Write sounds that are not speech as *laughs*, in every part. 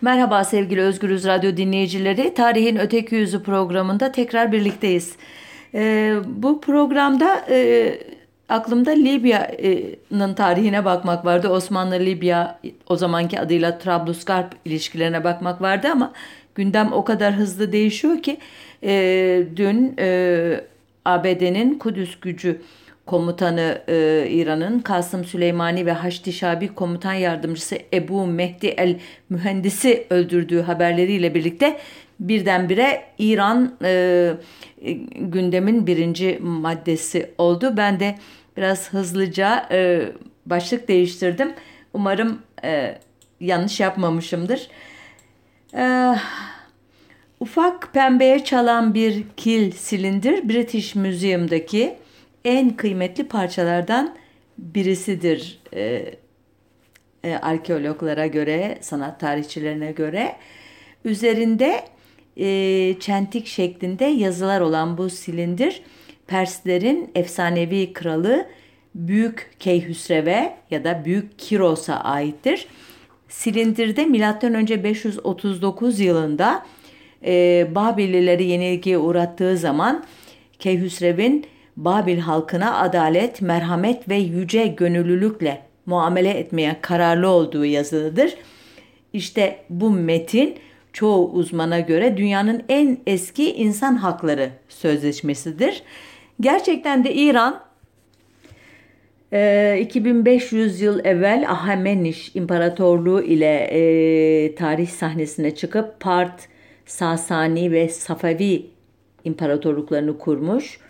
Merhaba sevgili Özgürüz Radyo dinleyicileri. Tarihin Öteki Yüzü programında tekrar birlikteyiz. Ee, bu programda e, aklımda Libya'nın tarihine bakmak vardı. Osmanlı-Libya o zamanki adıyla Trablusgarp ilişkilerine bakmak vardı ama gündem o kadar hızlı değişiyor ki e, dün e, ABD'nin Kudüs gücü komutanı e, İran'ın Kasım Süleymani ve Haçlı Şabi komutan yardımcısı Ebu Mehdi el Mühendisi öldürdüğü haberleriyle birlikte birdenbire İran e, gündemin birinci maddesi oldu. Ben de biraz hızlıca e, başlık değiştirdim. Umarım e, yanlış yapmamışımdır. E, ufak pembeye çalan bir kil silindir British Museum'daki en kıymetli parçalardan birisidir e, e, arkeologlara göre, sanat tarihçilerine göre. Üzerinde e, çentik şeklinde yazılar olan bu silindir Perslerin efsanevi kralı Büyük Keyhüsrev'e ya da Büyük Kiros'a aittir. Silindirde M.Ö. 539 yılında e, Babilileri yenilgiye uğrattığı zaman Keyhüsrev'in Babil halkına adalet, merhamet ve yüce gönüllülükle muamele etmeye kararlı olduğu yazılıdır. İşte bu metin çoğu uzmana göre dünyanın en eski insan hakları sözleşmesidir. Gerçekten de İran 2500 yıl evvel Ahameniş İmparatorluğu ile e, tarih sahnesine çıkıp Part, Sasani ve Safavi imparatorluklarını kurmuş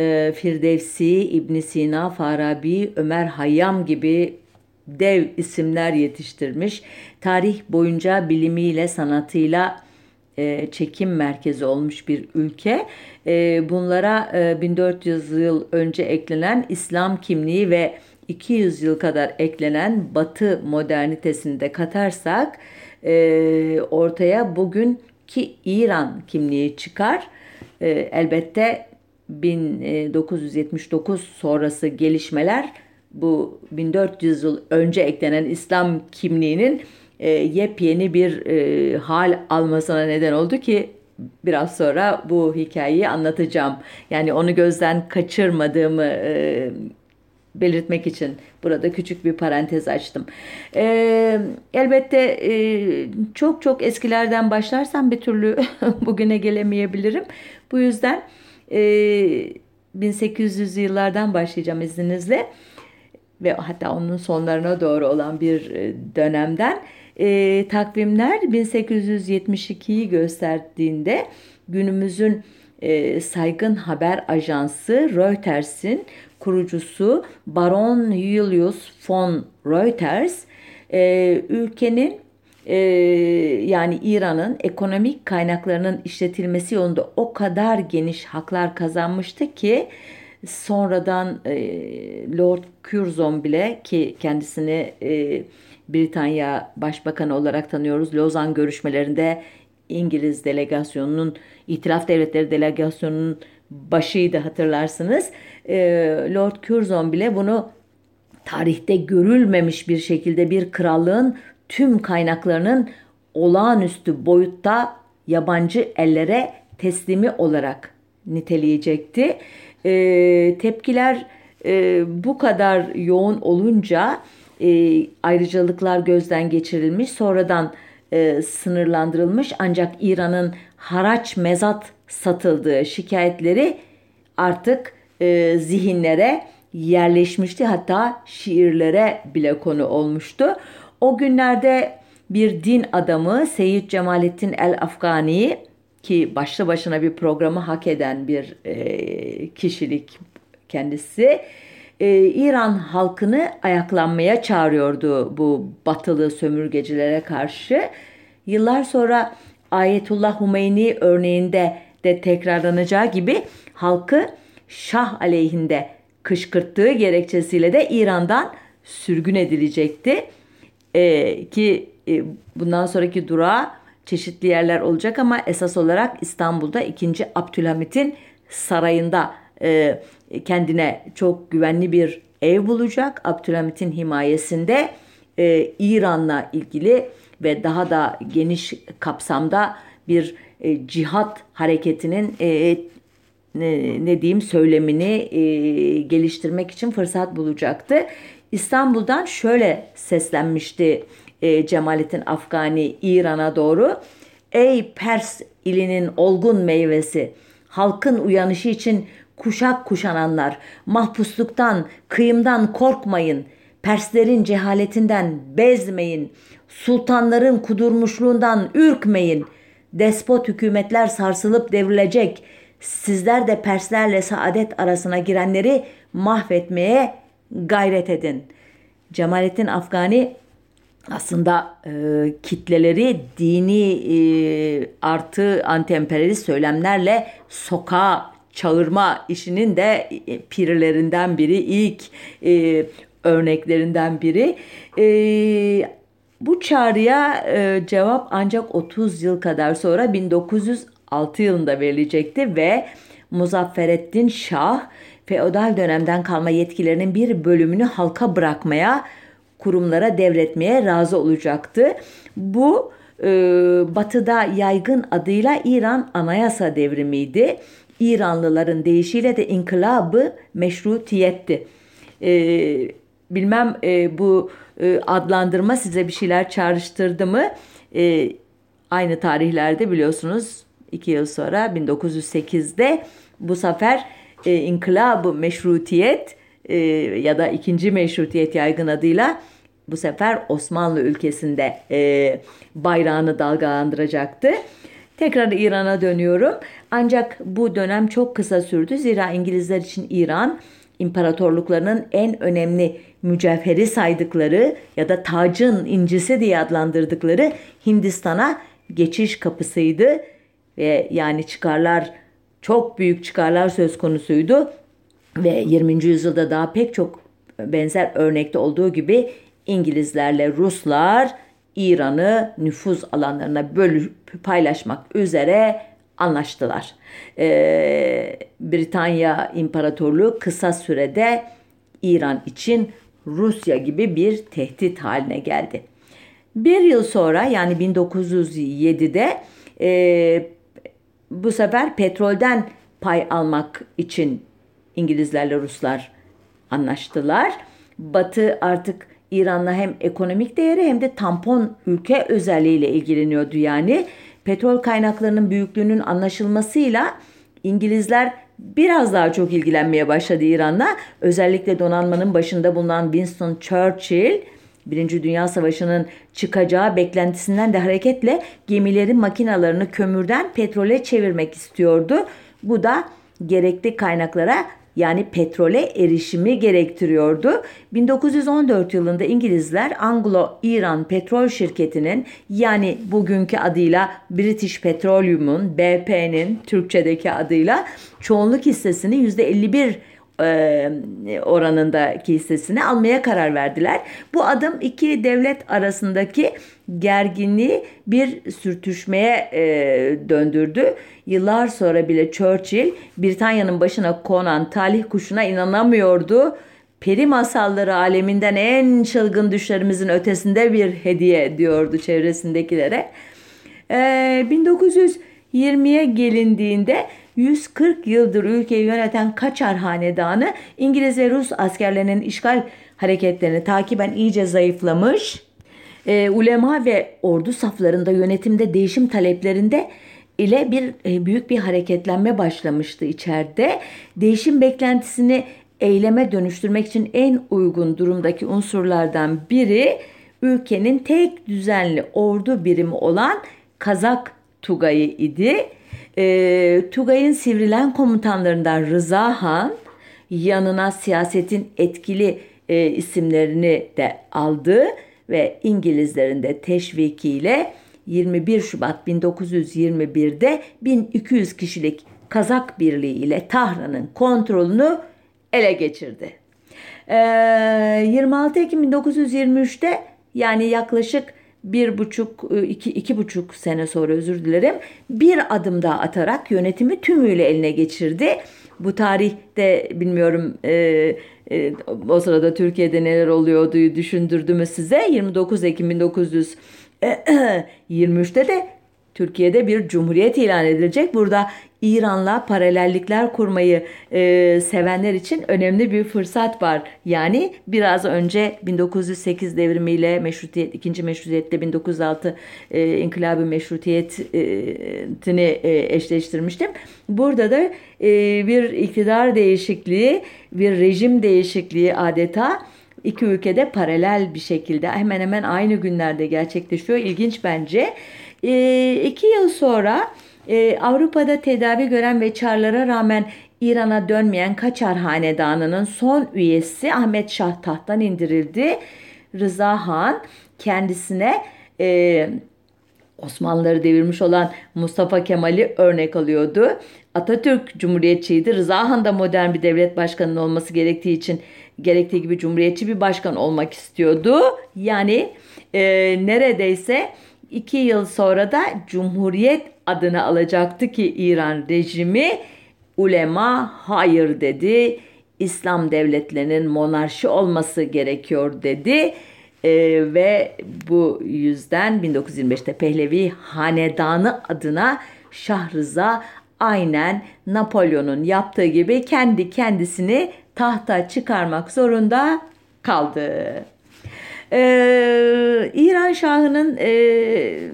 e, Firdevsi, İbn Sina, Farabi, Ömer Hayyam gibi dev isimler yetiştirmiş. Tarih boyunca bilimiyle, sanatıyla e, çekim merkezi olmuş bir ülke. E, bunlara e, 1400 yıl önce eklenen İslam kimliği ve 200 yıl kadar eklenen Batı modernitesini de katarsak e, ortaya bugünkü İran kimliği çıkar. E, elbette 1979 sonrası gelişmeler bu 1400 yıl önce eklenen İslam kimliğinin e, yepyeni bir e, hal almasına neden oldu ki biraz sonra bu hikayeyi anlatacağım. Yani onu gözden kaçırmadığımı e, belirtmek için burada küçük bir parantez açtım. E, elbette e, çok çok eskilerden başlarsam bir türlü *laughs* bugüne gelemeyebilirim. Bu yüzden e, 1800'lü yıllardan başlayacağım izninizle. Ve hatta onun sonlarına doğru olan bir e, dönemden. E, takvimler 1872'yi gösterdiğinde günümüzün e, saygın haber ajansı Reuters'in kurucusu Baron Julius von Reuters e, ülkenin e, yani İran'ın ekonomik kaynaklarının işletilmesi yolunda o kadar geniş haklar kazanmıştı ki sonradan e, Lord Curzon bile ki kendisini e, Britanya Başbakanı olarak tanıyoruz. Lozan görüşmelerinde İngiliz delegasyonunun, İtilaf Devletleri delegasyonunun başıydı hatırlarsınız. E, Lord Curzon bile bunu tarihte görülmemiş bir şekilde bir krallığın tüm kaynaklarının olağanüstü boyutta yabancı ellere teslimi olarak niteleyecekti. E, tepkiler e, bu kadar yoğun olunca e, ayrıcalıklar gözden geçirilmiş, sonradan e, sınırlandırılmış ancak İran'ın haraç mezat satıldığı şikayetleri artık e, zihinlere yerleşmişti. Hatta şiirlere bile konu olmuştu. O günlerde bir din adamı Seyyid Cemalettin el-Afgani ki başlı başına bir programı hak eden bir e, kişilik kendisi e, İran halkını ayaklanmaya çağırıyordu bu batılı sömürgecilere karşı. Yıllar sonra Ayetullah Humeyni örneğinde de tekrarlanacağı gibi halkı Şah aleyhinde kışkırttığı gerekçesiyle de İran'dan sürgün edilecekti. E, ki e, bundan sonraki durağı çeşitli yerler olacak ama esas olarak İstanbul'da 2. Abdülhamit'in sarayında e, kendine çok güvenli bir ev bulacak. Abdülhamit'in himayesinde e, İran'la ilgili ve daha da geniş kapsamda bir e, cihat hareketinin e, ne, ne diyeyim söylemini e, geliştirmek için fırsat bulacaktı. İstanbul'dan şöyle seslenmişti e, Cemalettin Afgani İran'a doğru. Ey Pers ilinin olgun meyvesi, halkın uyanışı için kuşak kuşananlar, mahpusluktan, kıyımdan korkmayın, Perslerin cehaletinden bezmeyin, sultanların kudurmuşluğundan ürkmeyin, despot hükümetler sarsılıp devrilecek, sizler de Perslerle saadet arasına girenleri mahvetmeye gayret edin. Cemalettin Afgani aslında e, kitleleri dini e, artı anti söylemlerle sokağa çağırma işinin de e, pirlerinden biri, ilk e, örneklerinden biri. E, bu çağrıya e, cevap ancak 30 yıl kadar sonra 1906 yılında verilecekti ve Muzaffereddin Şah feodal dönemden kalma yetkilerinin bir bölümünü halka bırakmaya, kurumlara devretmeye razı olacaktı. Bu e, batıda yaygın adıyla İran Anayasa Devrimiydi. İranlıların deyişiyle de inkılabı meşrutiyetti. E, bilmem e, bu e, adlandırma size bir şeyler çağrıştırdı mı? E, aynı tarihlerde biliyorsunuz iki yıl sonra 1908'de bu sefer e, inkılab meşrutiyet e, ya da ikinci meşrutiyet yaygın adıyla bu sefer Osmanlı ülkesinde e, bayrağını dalgalandıracaktı. Tekrar İran'a dönüyorum. Ancak bu dönem çok kısa sürdü. Zira İngilizler için İran imparatorluklarının en önemli mücevheri saydıkları ya da tacın incisi diye adlandırdıkları Hindistan'a geçiş kapısıydı. Ve yani çıkarlar çok büyük çıkarlar söz konusuydu. Ve 20. yüzyılda daha pek çok benzer örnekte olduğu gibi İngilizlerle Ruslar İran'ı nüfuz alanlarına bölüp paylaşmak üzere anlaştılar. Ee, Britanya İmparatorluğu kısa sürede İran için Rusya gibi bir tehdit haline geldi. Bir yıl sonra yani 1907'de e, bu sefer petrolden pay almak için İngilizlerle Ruslar anlaştılar. Batı artık İran'la hem ekonomik değeri hem de tampon ülke özelliğiyle ilgileniyordu yani. Petrol kaynaklarının büyüklüğünün anlaşılmasıyla İngilizler biraz daha çok ilgilenmeye başladı İran'la. Özellikle donanmanın başında bulunan Winston Churchill Birinci Dünya Savaşı'nın çıkacağı beklentisinden de hareketle gemilerin makinalarını kömürden petrole çevirmek istiyordu. Bu da gerekli kaynaklara yani petrole erişimi gerektiriyordu. 1914 yılında İngilizler Anglo-İran Petrol Şirketi'nin yani bugünkü adıyla British Petroleum'un BP'nin Türkçedeki adıyla çoğunluk hissesini %51 e, oranındaki hissesini almaya karar verdiler. Bu adım iki devlet arasındaki gerginliği bir sürtüşmeye e, döndürdü. Yıllar sonra bile Churchill Britanya'nın başına konan talih kuşuna inanamıyordu. Peri masalları aleminden en çılgın düşlerimizin ötesinde bir hediye diyordu çevresindekilere. E, 1920'ye gelindiğinde 140 yıldır ülkeyi yöneten Kaçar Hanedanı İngiliz ve Rus askerlerinin işgal hareketlerini takiben iyice zayıflamış. E, ulema ve ordu saflarında yönetimde değişim taleplerinde ile bir e, büyük bir hareketlenme başlamıştı içeride. Değişim beklentisini eyleme dönüştürmek için en uygun durumdaki unsurlardan biri ülkenin tek düzenli ordu birimi olan Kazak Tugayı idi. E, Tugay'ın sivrilen komutanlarından Rıza Han yanına siyasetin etkili e, isimlerini de aldı ve İngilizlerin de teşvikiyle 21 Şubat 1921'de 1200 kişilik Kazak Birliği ile Tahran'ın kontrolünü ele geçirdi. Ee, 26 Ekim 1923'te yani yaklaşık bir buçuk, e, iki, iki buçuk sene sonra özür dilerim bir adım daha atarak yönetimi tümüyle eline geçirdi. Bu tarihte bilmiyorum e, e, o sırada Türkiye'de neler oluyordu düşündürdü mü size? 29 Ekim 1900 23'te *clears throat* de Türkiye'de bir cumhuriyet ilan edilecek. Burada İran'la paralellikler kurmayı e, sevenler için önemli bir fırsat var. Yani biraz önce 1908 devrimiyle meşrutiyet, ikinci meşrutiyetle 1906 e, inkılabı meşrutiyetini e, eşleştirmiştim. Burada da e, bir iktidar değişikliği, bir rejim değişikliği adeta iki ülkede paralel bir şekilde hemen hemen aynı günlerde gerçekleşiyor. İlginç bence. E, iki yıl sonra e, Avrupa'da tedavi gören ve çarlara rağmen İran'a dönmeyen Kaçar Hanedanı'nın son üyesi Ahmet Şah tahttan indirildi. Rıza Han kendisine e, Osmanlıları devirmiş olan Mustafa Kemal'i örnek alıyordu. Atatürk cumhuriyetçiydi. Rıza Han da modern bir devlet başkanının olması gerektiği için gerektiği gibi cumhuriyetçi bir başkan olmak istiyordu. Yani e, neredeyse iki yıl sonra da cumhuriyet adını alacaktı ki İran rejimi ulema hayır dedi. İslam devletlerinin monarşi olması gerekiyor dedi. Ee, ve bu yüzden 1925'te Pehlevi Hanedanı adına Şah Rıza aynen Napolyon'un yaptığı gibi kendi kendisini tahta çıkarmak zorunda kaldı. Ee, İran Şahı'nın e,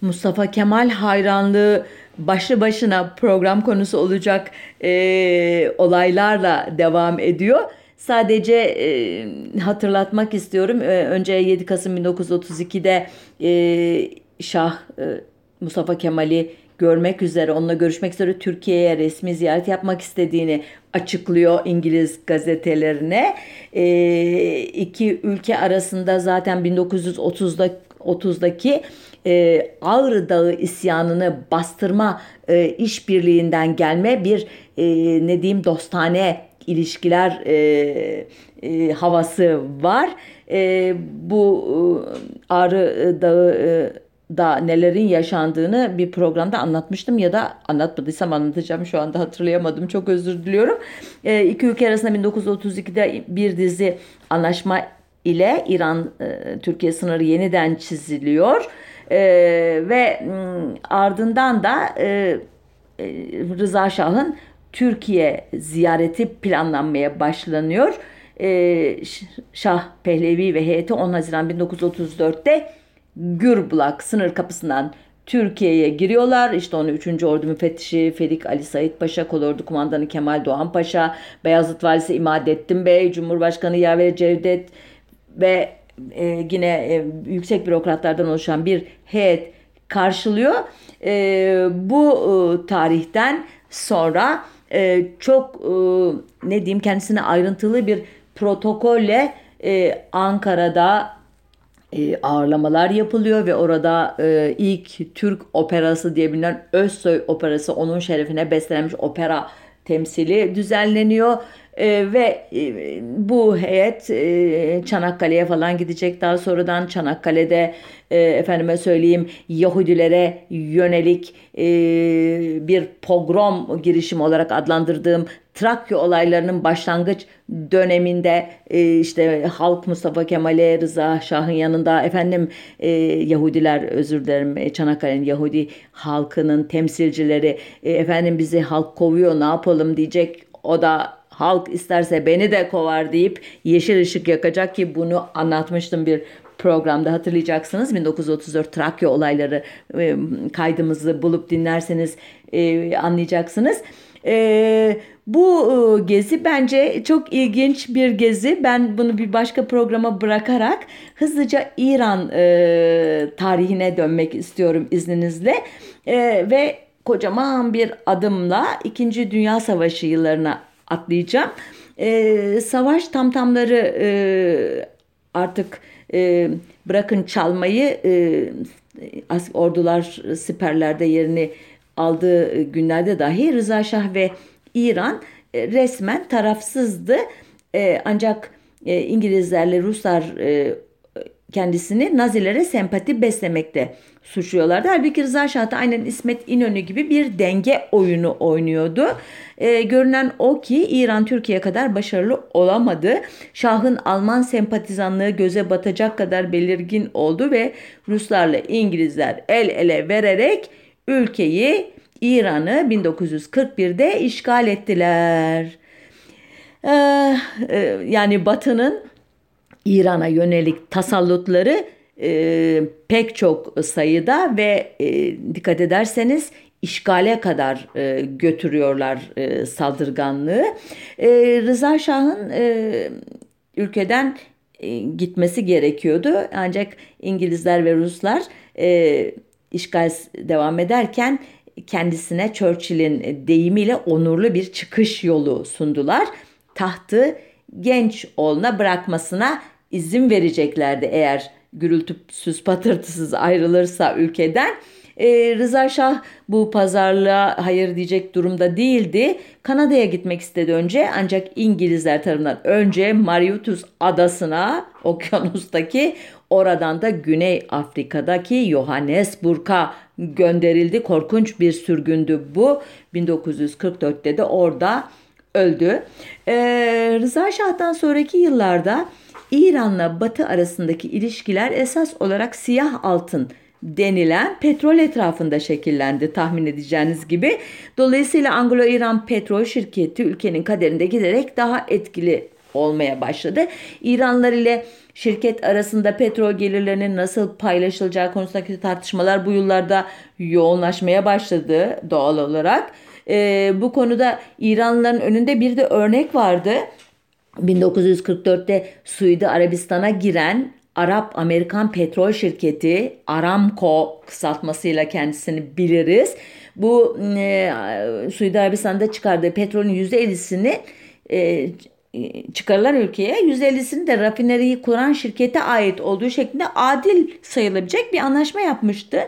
Mustafa Kemal hayranlığı başlı başına program konusu olacak e, olaylarla devam ediyor. Sadece e, hatırlatmak istiyorum. E, önce 7 Kasım 1932'de e, Şah e, Mustafa Kemal'i görmek üzere, onunla görüşmek üzere Türkiye'ye resmi ziyaret yapmak istediğini açıklıyor İngiliz gazetelerine. E, iki ülke arasında zaten 1930'da 30'daki e, Ağrı Dağı isyanını bastırma e, işbirliğinden gelme bir e, ne diyeyim dostane ilişkiler e, e, havası var. E, bu e, Ağrı Dağı e, da nelerin yaşandığını bir programda anlatmıştım ya da anlatmadıysam anlatacağım şu anda hatırlayamadım çok özür diliyorum. E, iki ülke arasında 1932'de bir dizi anlaşma ile İran e, Türkiye sınırı yeniden çiziliyor e, ve m, ardından da e, e, Rıza Şah'ın Türkiye ziyareti planlanmaya başlanıyor. E, Şah Pehlevi ve heyeti 10 Haziran 1934'te Gürbulak sınır kapısından Türkiye'ye giriyorlar. İşte onu 3. Ordu Müfettişi Ferik Ali Said Paşa, Kolordu Kumandanı Kemal Doğan Paşa, Beyazıt Valisi İmadettin Bey, Cumhurbaşkanı Yaver Cevdet ve e, yine e, yüksek bürokratlardan oluşan bir heyet karşılıyor. E, bu e, tarihten sonra e, çok e, ne diyeyim kendisine ayrıntılı bir protokolle e, Ankara'da e, ağırlamalar yapılıyor ve orada e, ilk Türk operası diye bilinen Özsoy operası onun şerefine beslenmiş opera temsili düzenleniyor. E, ve e, bu heyet e, Çanakkale'ye falan gidecek. Daha sonradan Çanakkale'de e, efendime söyleyeyim Yahudilere yönelik e, bir pogrom girişimi olarak adlandırdığım Trakya olaylarının başlangıç döneminde e, işte halk Mustafa Kemal'e Rıza Şah'ın yanında efendim e, Yahudiler özür dilerim e, Çanakkale'nin Yahudi halkının temsilcileri e, efendim bizi halk kovuyor ne yapalım diyecek o da halk isterse beni de kovar deyip yeşil ışık yakacak ki bunu anlatmıştım bir programda hatırlayacaksınız 1934 Trakya olayları e, kaydımızı bulup dinlerseniz e, anlayacaksınız. E, bu e, gezi bence çok ilginç bir gezi. Ben bunu bir başka programa bırakarak hızlıca İran e, tarihine dönmek istiyorum izninizle. E, ve kocaman bir adımla 2. Dünya Savaşı yıllarına atlayacağım. E, savaş tamtamları e, artık e, bırakın çalmayı e, ordular siperlerde yerini aldığı günlerde dahi Rıza Şah ve İran e, resmen tarafsızdı. E, ancak e, İngilizlerle Ruslar e, kendisini Nazilere sempati beslemekte suçluyorlardı. Halbuki Rıza Şah da aynen İsmet İnönü gibi bir denge oyunu oynuyordu. E, görünen o ki İran Türkiye kadar başarılı olamadı. Şah'ın Alman sempatizanlığı göze batacak kadar belirgin oldu ve Ruslarla İngilizler el ele vererek ülkeyi İran'ı 1941'de işgal ettiler. Ee, e, yani Batı'nın İran'a yönelik tasallutları e, pek çok sayıda ve e, dikkat ederseniz işgale kadar e, götürüyorlar e, saldırganlığı. E, Rıza Şah'ın e, ülkeden e, gitmesi gerekiyordu ancak İngilizler ve Ruslar e, işgal devam ederken kendisine Churchill'in deyimiyle onurlu bir çıkış yolu sundular. Tahtı genç oğluna bırakmasına izin vereceklerdi eğer gürültüsüz patırtısız ayrılırsa ülkeden. Ee, Rıza Şah bu pazarlığa hayır diyecek durumda değildi. Kanada'ya gitmek istedi önce ancak İngilizler tarafından önce Mauritius adasına okyanustaki oradan da Güney Afrika'daki Johannesburg'a gönderildi. Korkunç bir sürgündü bu. 1944'te de orada öldü. Ee, Rıza Şah'tan sonraki yıllarda İran'la Batı arasındaki ilişkiler esas olarak siyah altın denilen petrol etrafında şekillendi tahmin edeceğiniz gibi. Dolayısıyla Anglo-İran Petrol Şirketi ülkenin kaderinde giderek daha etkili olmaya başladı. İranlar ile şirket arasında petrol gelirlerinin nasıl paylaşılacağı konusundaki tartışmalar bu yıllarda yoğunlaşmaya başladı doğal olarak. Ee, bu konuda İranlıların önünde bir de örnek vardı. 1944'te Suudi Arabistan'a giren Arap Amerikan petrol şirketi Aramco kısaltmasıyla kendisini biliriz. Bu e, Suudi Arabistan'da çıkardığı petrolün %50'sini e, çıkarılan ülkeye %50'sini de rafineriyi kuran şirkete ait olduğu şeklinde adil sayılabilecek bir anlaşma yapmıştı.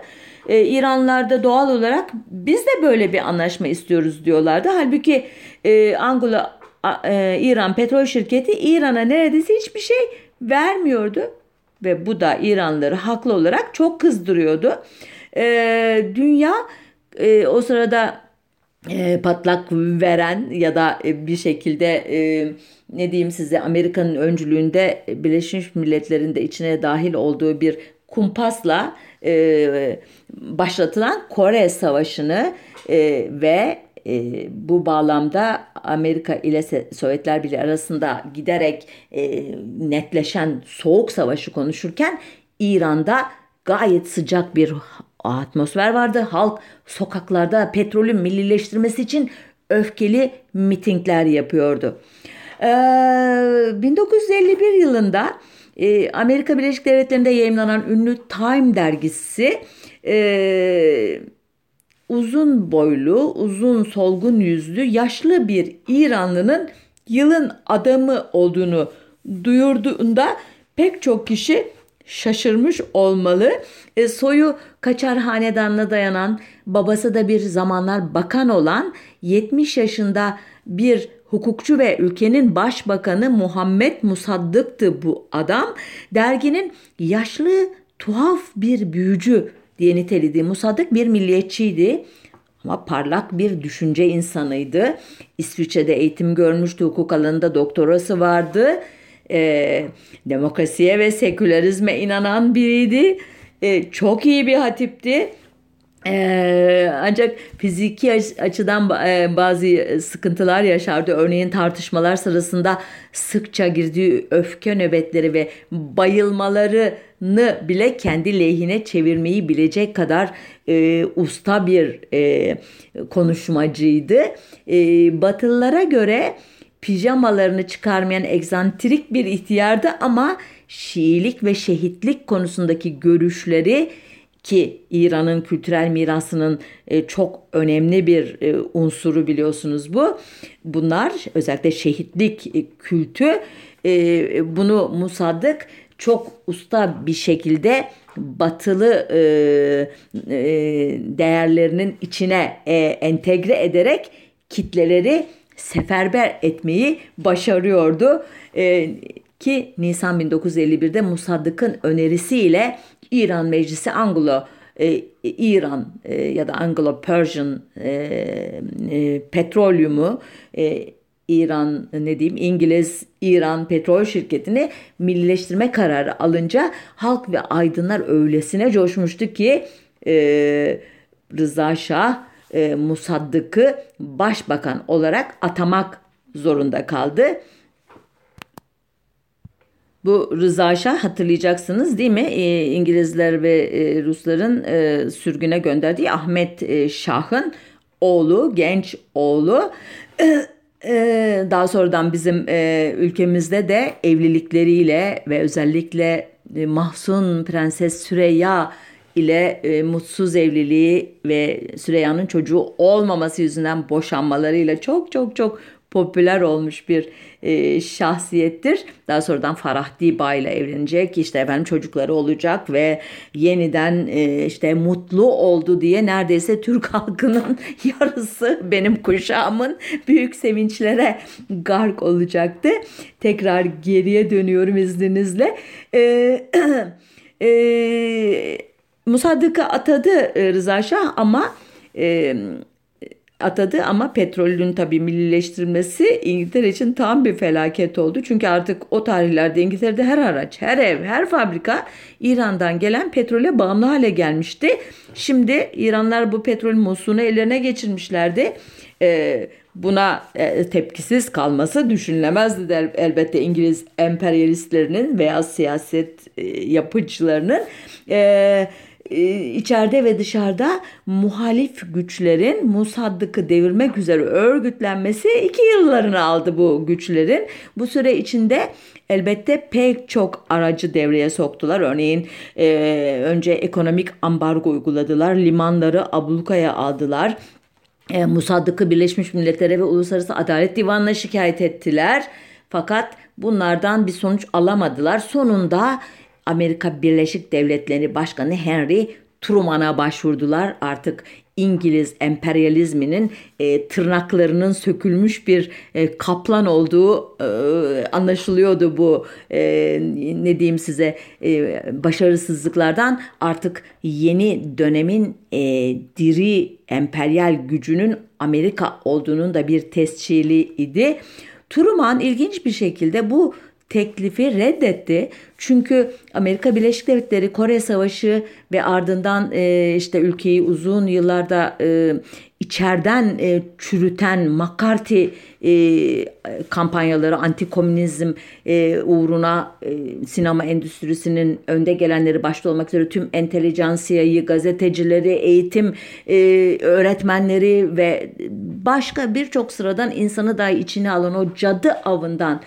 Ee, İranlılar da doğal olarak biz de böyle bir anlaşma istiyoruz diyorlardı. Halbuki e, Angola e, İran petrol şirketi İran'a neredeyse hiçbir şey vermiyordu ve bu da İranlıları haklı olarak çok kızdırıyordu. E, dünya e, o sırada e, patlak veren ya da e, bir şekilde e, ne diyeyim size Amerika'nın öncülüğünde Birleşmiş Milletler'in de içine dahil olduğu bir kumpasla e, başlatılan Kore Savaşı'nı e, ve e, bu bağlamda Amerika ile Sovyetler Birliği arasında giderek e, netleşen soğuk savaşı konuşurken İran'da gayet sıcak bir atmosfer vardı. Halk sokaklarda petrolün millileştirmesi için öfkeli mitingler yapıyordu. Ee, 1951 yılında e, Amerika Birleşik Devletleri'nde yayınlanan ünlü Time dergisi e, uzun boylu, uzun solgun yüzlü, yaşlı bir İranlının yılın adamı olduğunu duyurduğunda pek çok kişi şaşırmış olmalı. E, soyu Kaçar hanedanına dayanan, babası da bir zamanlar bakan olan 70 yaşında bir hukukçu ve ülkenin başbakanı Muhammed Musaddık'tı bu adam. Derginin yaşlı, tuhaf bir büyücü diye nitelediği Musaddık bir milliyetçiydi. Ama parlak bir düşünce insanıydı. İsviçre'de eğitim görmüştü, hukuk alanında doktorası vardı. Ee, demokrasiye ve sekülerizme inanan biriydi. Ee, çok iyi bir hatipti. Ee, ancak fiziki açıdan e, bazı sıkıntılar yaşardı. Örneğin tartışmalar sırasında sıkça girdiği öfke nöbetleri ve bayılmalarını bile kendi lehine çevirmeyi bilecek kadar e, usta bir e, konuşmacıydı. E, Batılılara göre pijamalarını çıkarmayan egzantrik bir ihtiyardı ama Şiilik ve şehitlik konusundaki görüşleri ki İran'ın kültürel mirasının e, çok önemli bir e, unsuru biliyorsunuz bu. Bunlar özellikle şehitlik e, kültü bunu Musaddık çok usta bir şekilde batılı değerlerinin içine entegre ederek kitleleri seferber etmeyi başarıyordu. ki Nisan 1951'de Musaddık'ın önerisiyle İran Meclisi Anglo e, İran e, ya da Anglo-Persian e, e, petrolyumu e, İran ne diyeyim İngiliz İran petrol şirketini millileştirme kararı alınca halk ve aydınlar öylesine coşmuştu ki e, Rıza Şah e, Musaddık'ı başbakan olarak atamak zorunda kaldı. Bu Rıza Şah hatırlayacaksınız değil mi? E, İngilizler ve e, Rusların e, sürgüne gönderdiği Ahmet e, Şah'ın oğlu, genç oğlu. E, e, daha sonradan bizim ülkemizde de evlilikleriyle ve özellikle Mahsun Prenses Süreyya ile e, mutsuz evliliği ve Süreyya'nın çocuğu olmaması yüzünden boşanmalarıyla çok çok çok popüler olmuş bir e, şahsiyettir. Daha sonradan Farah Diba ile evlenecek. işte efendim çocukları olacak ve yeniden e, işte mutlu oldu diye neredeyse Türk *laughs* halkının yarısı benim kuşağımın büyük sevinçlere gark olacaktı. Tekrar geriye dönüyorum izninizle. Eee e, *clears throat* Musaddık'ı atadı e, Rıza Şah ama e, atadı ama petrolün tabii millileştirilmesi İngiltere için tam bir felaket oldu. Çünkü artık o tarihlerde İngiltere'de her araç, her ev, her fabrika İran'dan gelen petrole bağımlı hale gelmişti. Şimdi İranlar bu petrol musunu ellerine geçirmişlerdi. Ee, buna e, tepkisiz kalması düşünülemezdi elbette İngiliz emperyalistlerinin veya siyaset e, yapıcılarının. E, e, içeride ve dışarıda muhalif güçlerin Musaddık'ı devirmek üzere örgütlenmesi iki yıllarını aldı bu güçlerin. Bu süre içinde elbette pek çok aracı devreye soktular. Örneğin e, önce ekonomik ambargo uyguladılar, limanları ablukaya aldılar. E, Musaddık'ı Birleşmiş Milletler'e ve Uluslararası Adalet Divanı'na şikayet ettiler. Fakat bunlardan bir sonuç alamadılar. Sonunda Amerika Birleşik Devletleri Başkanı Henry Truman'a başvurdular. Artık İngiliz emperyalizminin e, tırnaklarının sökülmüş bir e, kaplan olduğu e, anlaşılıyordu bu e, ne diyeyim size e, başarısızlıklardan artık yeni dönemin e, diri emperyal gücünün Amerika olduğunun da bir tescili idi. Truman ilginç bir şekilde bu teklifi reddetti. Çünkü Amerika Birleşik Devletleri Kore Savaşı ve ardından e, işte ülkeyi uzun yıllarda e, içeriden e, çürüten McCarthy e, kampanyaları, antikomünizm e, uğruna e, sinema endüstrisinin önde gelenleri başta olmak üzere tüm entelijansiyayı, gazetecileri, eğitim e, öğretmenleri ve başka birçok sıradan insanı dahi içine alan o cadı avından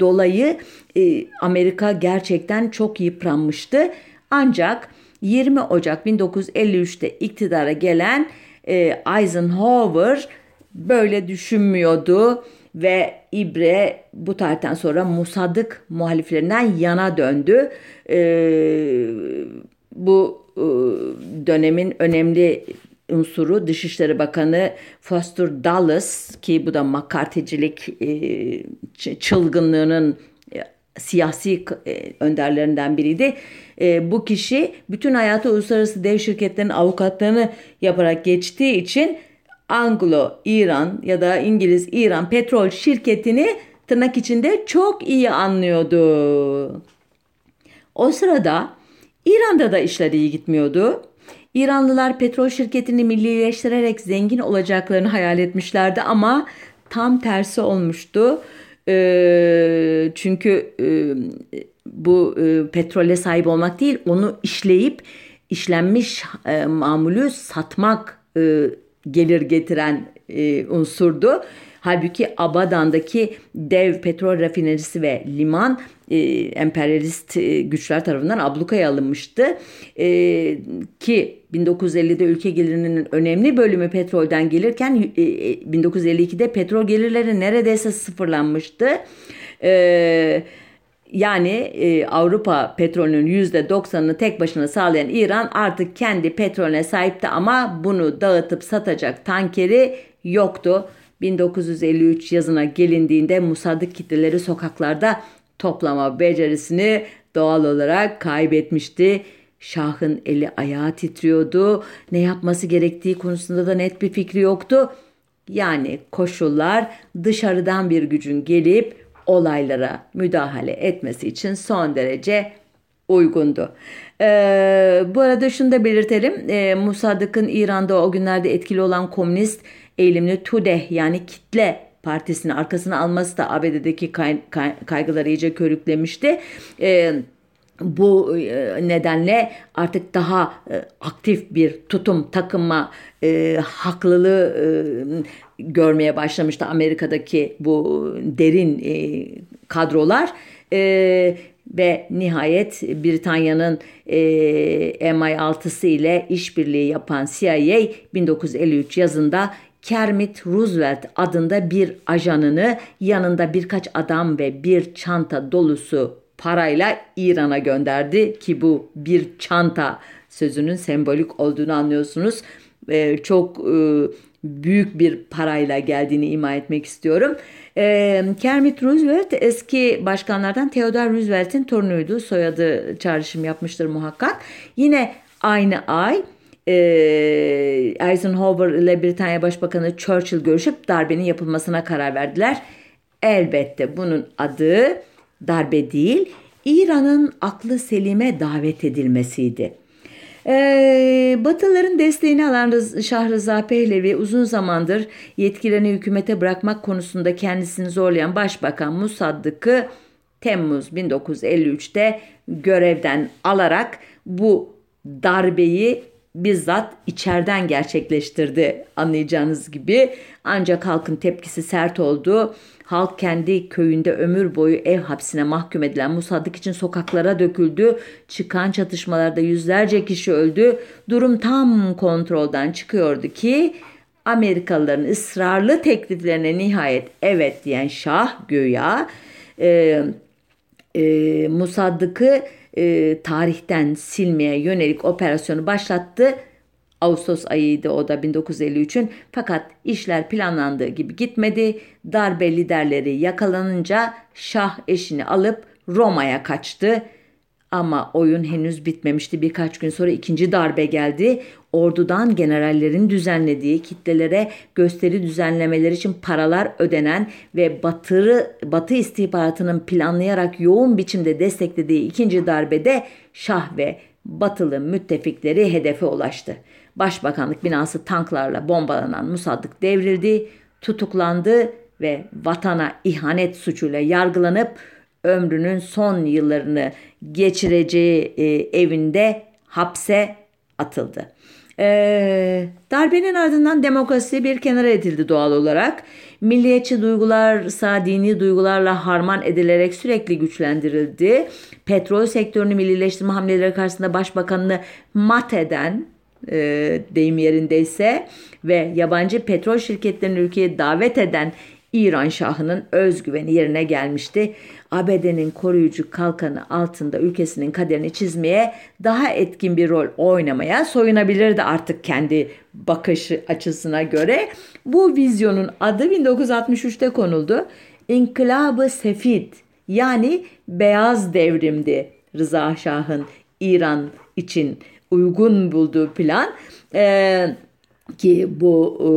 dolayı e, Amerika gerçekten çok yıpranmıştı. Ancak 20 Ocak 1953'te iktidara gelen e, Eisenhower böyle düşünmüyordu ve İbre bu tarihten sonra Musadık muhaliflerinden yana döndü. E, bu e, dönemin önemli unsuru Dışişleri Bakanı Foster Dulles ki bu da McCarthy'cilik e, çılgınlığının siyasi e, önderlerinden biriydi. E, bu kişi bütün hayatı uluslararası dev şirketlerin avukatlığını yaparak geçtiği için Anglo-İran ya da İngiliz-İran petrol şirketini tırnak içinde çok iyi anlıyordu. O sırada İran'da da işler iyi gitmiyordu. İranlılar petrol şirketini millileştirerek zengin olacaklarını hayal etmişlerdi ama tam tersi olmuştu. E, çünkü e, bu e, petrole sahip olmak değil onu işleyip işlenmiş e, mamulü satmak e, gelir getiren e, unsurdu. Halbuki Abadan'daki dev petrol rafinerisi ve liman e, emperyalist e, güçler tarafından ablukaya alınmıştı. E, ki 1950'de ülke gelirinin önemli bölümü petrolden gelirken e, 1952'de e, petrol gelirleri neredeyse sıfırlanmıştı. E, yani e, Avrupa petrolünün %90'ını tek başına sağlayan İran artık kendi petrolüne sahipti ama bunu dağıtıp satacak tankeri yoktu. 1953 yazına gelindiğinde Musaddık kitleleri sokaklarda toplama becerisini doğal olarak kaybetmişti. Şah'ın eli ayağı titriyordu. Ne yapması gerektiği konusunda da net bir fikri yoktu. Yani koşullar dışarıdan bir gücün gelip olaylara müdahale etmesi için son derece uygundu. Ee, bu arada şunu da belirtelim. Ee, Musaddık'ın İran'da o günlerde etkili olan komünist eğilimli TUDE yani kitle partisini arkasına alması da ABD'deki kay, kay, kaygıları iyice körüklemişti. Ee, bu nedenle artık daha aktif bir tutum takınma e, haklılığı e, görmeye başlamıştı Amerika'daki bu derin e, kadrolar. E, ve nihayet Britanya'nın e, MI6'sı ile işbirliği yapan CIA 1953 yazında Kermit Roosevelt adında bir ajanını yanında birkaç adam ve bir çanta dolusu parayla İran'a gönderdi ki bu bir çanta sözünün sembolik olduğunu anlıyorsunuz. Ee, çok e, büyük bir parayla geldiğini ima etmek istiyorum. Ee, Kermit Roosevelt eski başkanlardan Theodore Roosevelt'in torunuydu. Soyadı çağrışım yapmıştır muhakkak. Yine aynı ay e, Eisenhower ile Britanya Başbakanı Churchill görüşüp darbenin yapılmasına karar verdiler. Elbette bunun adı darbe değil, İran'ın aklı selime davet edilmesiydi. Ee, Batılıların desteğini alan Şah Rıza Pehlevi uzun zamandır yetkilerini hükümete bırakmak konusunda kendisini zorlayan Başbakan Musaddık'ı Temmuz 1953'te görevden alarak bu darbeyi bizzat içeriden gerçekleştirdi anlayacağınız gibi. Ancak halkın tepkisi sert oldu. Halk kendi köyünde ömür boyu ev hapsine mahkum edilen Musaddık için sokaklara döküldü. Çıkan çatışmalarda yüzlerce kişi öldü. Durum tam kontrolden çıkıyordu ki Amerikalıların ısrarlı tekliflerine nihayet evet diyen Şah göya e, e, Musaddık'ı e, tarihten silmeye yönelik operasyonu başlattı. Ağustos ayıydı o da 1953'ün fakat işler planlandığı gibi gitmedi. Darbe liderleri yakalanınca Şah eşini alıp Roma'ya kaçtı. Ama oyun henüz bitmemişti. Birkaç gün sonra ikinci darbe geldi. Ordudan generallerin düzenlediği kitlelere gösteri düzenlemeleri için paralar ödenen ve Batı, Batı istihbaratının planlayarak yoğun biçimde desteklediği ikinci darbede Şah ve Batılı müttefikleri hedefe ulaştı. Başbakanlık binası tanklarla bombalanan Musaddık devrildi, tutuklandı ve vatana ihanet suçuyla yargılanıp ömrünün son yıllarını geçireceği e, evinde hapse atıldı. E, darbenin ardından demokrasi bir kenara edildi doğal olarak. Milliyetçi duygular ise dini duygularla harman edilerek sürekli güçlendirildi. Petrol sektörünü millileştirme hamleleri karşısında başbakanını mat eden e, deyim yerindeyse ve yabancı petrol şirketlerini ülkeye davet eden İran Şahı'nın özgüveni yerine gelmişti. ABD'nin koruyucu kalkanı altında ülkesinin kaderini çizmeye daha etkin bir rol oynamaya soyunabilirdi artık kendi bakış açısına göre. Bu vizyonun adı 1963'te konuldu. İnkılabı Sefid yani beyaz devrimdi Rıza Şah'ın İran için uygun bulduğu plan. Ee, ki bu e,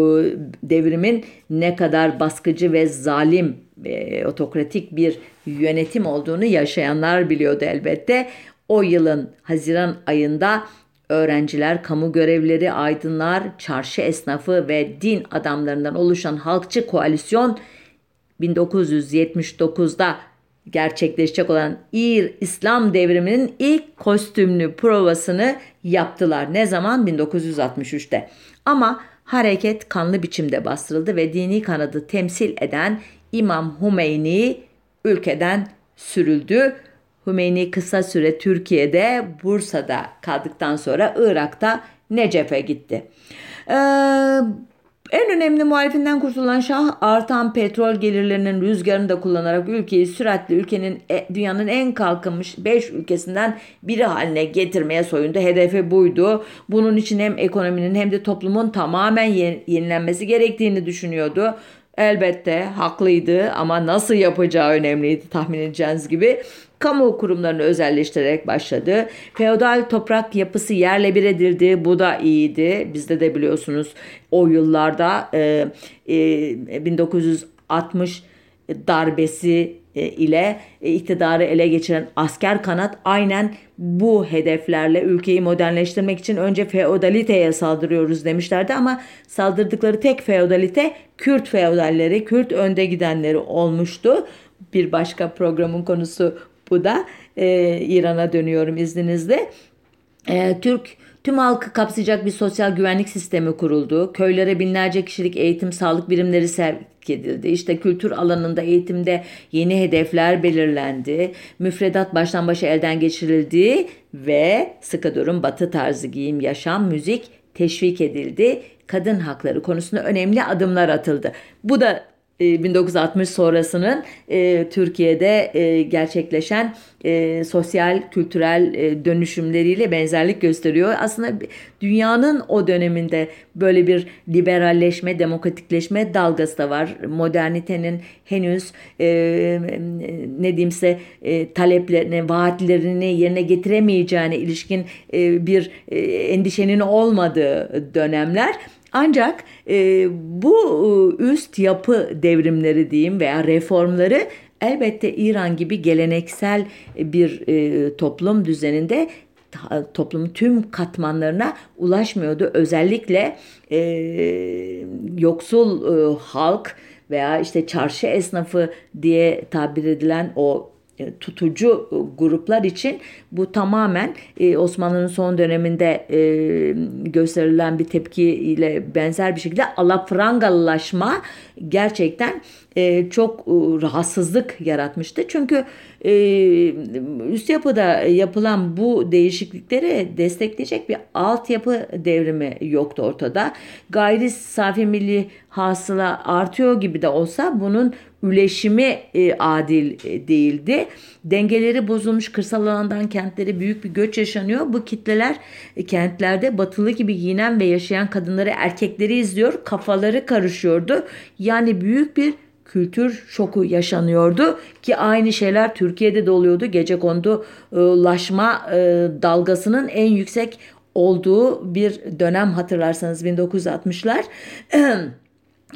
devrimin ne kadar baskıcı ve zalim e, otokratik bir yönetim olduğunu yaşayanlar biliyordu elbette. O yılın Haziran ayında öğrenciler, kamu görevlileri, aydınlar, çarşı esnafı ve din adamlarından oluşan halkçı koalisyon 1979'da gerçekleşecek olan İr İslam devriminin ilk kostümlü provasını yaptılar. Ne zaman? 1963'te. Ama hareket kanlı biçimde bastırıldı ve dini kanadı temsil eden İmam Hümeyni ülkeden sürüldü. Hümeyni kısa süre Türkiye'de, Bursa'da kaldıktan sonra Irak'ta Necef'e gitti. Ee, en önemli muhalifinden kurtulan Şah artan petrol gelirlerinin rüzgarını da kullanarak ülkeyi süratli ülkenin e, dünyanın en kalkınmış 5 ülkesinden biri haline getirmeye soyundu. Hedefi buydu. Bunun için hem ekonominin hem de toplumun tamamen yenilenmesi gerektiğini düşünüyordu. Elbette haklıydı ama nasıl yapacağı önemliydi tahmin edeceğiniz gibi. Kamu kurumlarını özelleştirerek başladı. Feodal toprak yapısı yerle bir edildi. Bu da iyiydi. Bizde de biliyorsunuz o yıllarda e, e, 1960 darbesi e, ile e, iktidarı ele geçiren asker kanat aynen bu hedeflerle ülkeyi modernleştirmek için önce feodaliteye saldırıyoruz demişlerdi ama saldırdıkları tek feodalite Kürt feodalleri, Kürt önde gidenleri olmuştu. Bir başka programın konusu bu da. Ee, İran'a dönüyorum izninizle. Ee, Türk Tüm halkı kapsayacak bir sosyal güvenlik sistemi kuruldu. Köylere binlerce kişilik eğitim, sağlık birimleri sevk edildi. İşte kültür alanında eğitimde yeni hedefler belirlendi. Müfredat baştan başa elden geçirildi ve sıkı durum batı tarzı giyim, yaşam, müzik teşvik edildi. Kadın hakları konusunda önemli adımlar atıldı. Bu da 1960 e, sonrasının e, Türkiye'de e, gerçekleşen e, sosyal kültürel e, dönüşümleriyle benzerlik gösteriyor. Aslında dünyanın o döneminde böyle bir liberalleşme, demokratikleşme dalgası da var. Modernitenin henüz e, ne diyeyimse e, taleplerini, vaatlerini yerine getiremeyeceğine ilişkin e, bir e, endişenin olmadığı dönemler. Ancak e, bu e, üst yapı devrimleri diyeyim veya reformları elbette İran gibi geleneksel bir e, toplum düzeninde toplumun tüm katmanlarına ulaşmıyordu. Özellikle e, yoksul e, halk veya işte çarşı esnafı diye tabir edilen o tutucu e, gruplar için bu tamamen e, Osmanlı'nın son döneminde gösterilen bir tepki ile benzer bir şekilde alafrangalılaşma gerçekten çok rahatsızlık yaratmıştı. Çünkü üst yapıda yapılan bu değişiklikleri destekleyecek bir altyapı devrimi yoktu ortada. Gayri safi milli hasıla artıyor gibi de olsa bunun üleşimi e, adil e, değildi. Dengeleri bozulmuş kırsal alandan kentlere büyük bir göç yaşanıyor. Bu kitleler e, kentlerde batılı gibi giyinen ve yaşayan kadınları erkekleri izliyor. Kafaları karışıyordu. Yani büyük bir kültür şoku yaşanıyordu ki aynı şeyler Türkiye'de de oluyordu. Gece kondulaşma e, dalgasının en yüksek olduğu bir dönem hatırlarsanız 1960'lar. *clears throat*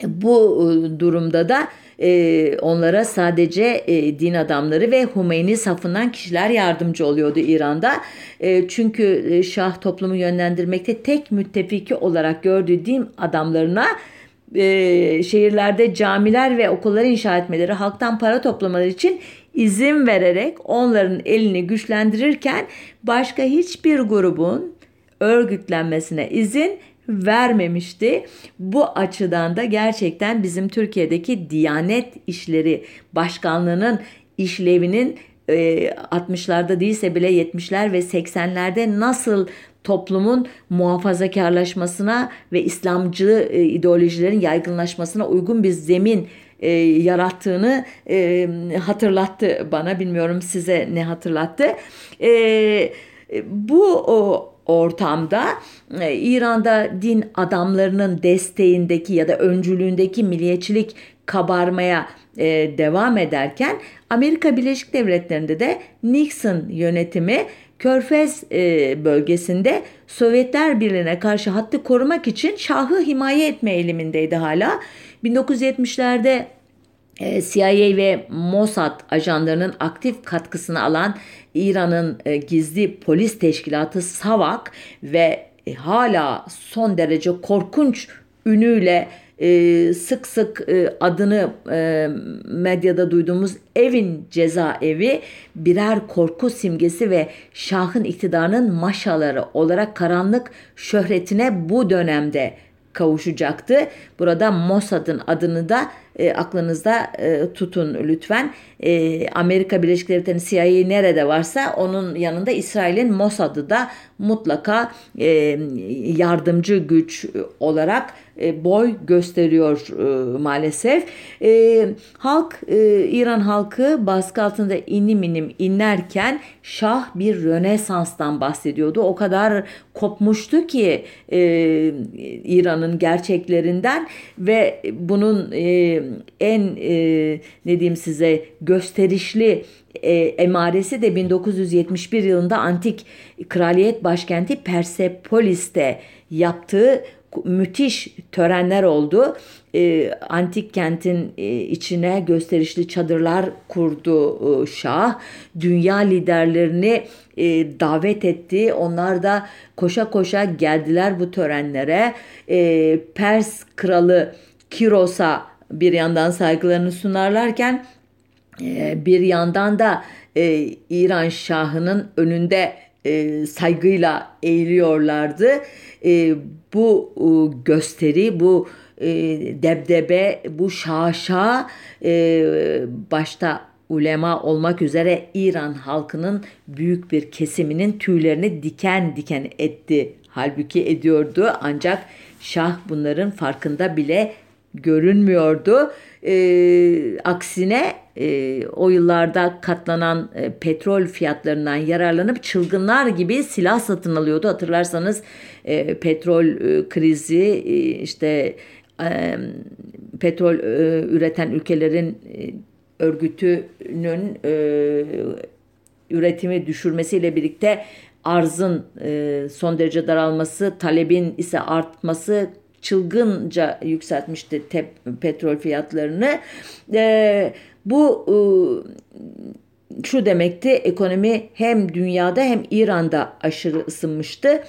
Bu e, durumda da e, onlara sadece e, din adamları ve Hümeyni safından kişiler yardımcı oluyordu İran'da. E, çünkü e, Şah toplumu yönlendirmekte tek müttefiki olarak gördüğü din adamlarına e, şehirlerde camiler ve okulları inşa etmeleri, halktan para toplamaları için izin vererek onların elini güçlendirirken başka hiçbir grubun örgütlenmesine izin vermemişti. Bu açıdan da gerçekten bizim Türkiye'deki Diyanet İşleri Başkanlığı'nın işlevinin 60'larda e, değilse bile 70'ler ve 80'lerde nasıl toplumun muhafazakarlaşmasına ve İslamcı e, ideolojilerin yaygınlaşmasına uygun bir zemin e, yarattığını e, hatırlattı bana. Bilmiyorum size ne hatırlattı. E, bu o, ortamda e, İran'da din adamlarının desteğindeki ya da öncülüğündeki milliyetçilik kabarmaya e, devam ederken Amerika Birleşik Devletleri'nde de Nixon yönetimi Körfez e, bölgesinde Sovyetler Birliği'ne karşı hattı korumak için Şah'ı himaye etme eğilimindeydi hala. 1970'lerde e, CIA ve Mossad ajanlarının aktif katkısını alan İran'ın e, gizli polis teşkilatı SAVAK ve e, hala son derece korkunç ünüyle sık sık adını medyada duyduğumuz evin cezaevi birer korku simgesi ve Şah'ın iktidarının maşaları olarak karanlık şöhretine bu dönemde kavuşacaktı. Burada Mossad'ın adını da e, aklınızda e, tutun lütfen. E, Amerika Birleşik Devletleri'nin CIA nerede varsa onun yanında İsrail'in Mossad'ı da mutlaka e, yardımcı güç olarak e, boy gösteriyor e, maalesef. E, halk, e, İran halkı baskı altında inim inim inlerken Şah bir Rönesans'tan bahsediyordu. O kadar kopmuştu ki e, İran'ın gerçeklerinden ve bunun e, en e, ne diyeyim size gösterişli e, emaresi de 1971 yılında antik kraliyet başkenti Persepolis'te yaptığı müthiş törenler oldu. E, antik kentin e, içine gösterişli çadırlar kurdu e, Şah. Dünya liderlerini e, davet etti. Onlar da koşa koşa geldiler bu törenlere. Pers kralı Kiros'a bir yandan saygılarını sunarlarken bir yandan da İran Şahı'nın önünde e, saygıyla eğiliyorlardı. E, bu e, gösteri, bu e, debdebe, bu şaşa e, başta ulema olmak üzere İran halkının büyük bir kesiminin tüylerini diken diken etti. Halbuki ediyordu ancak Şah bunların farkında bile görünmüyordu. E, aksine e, o yıllarda katlanan e, petrol fiyatlarından yararlanıp çılgınlar gibi silah satın alıyordu. Hatırlarsanız e, petrol e, krizi e, işte e, petrol e, üreten ülkelerin e, örgütünün e, üretimi düşürmesiyle birlikte arzın e, son derece daralması, talebin ise artması çılgınca yükseltmişti tep, petrol fiyatlarını. E, bu e, şu demekti ekonomi hem dünyada hem İran'da aşırı ısınmıştı.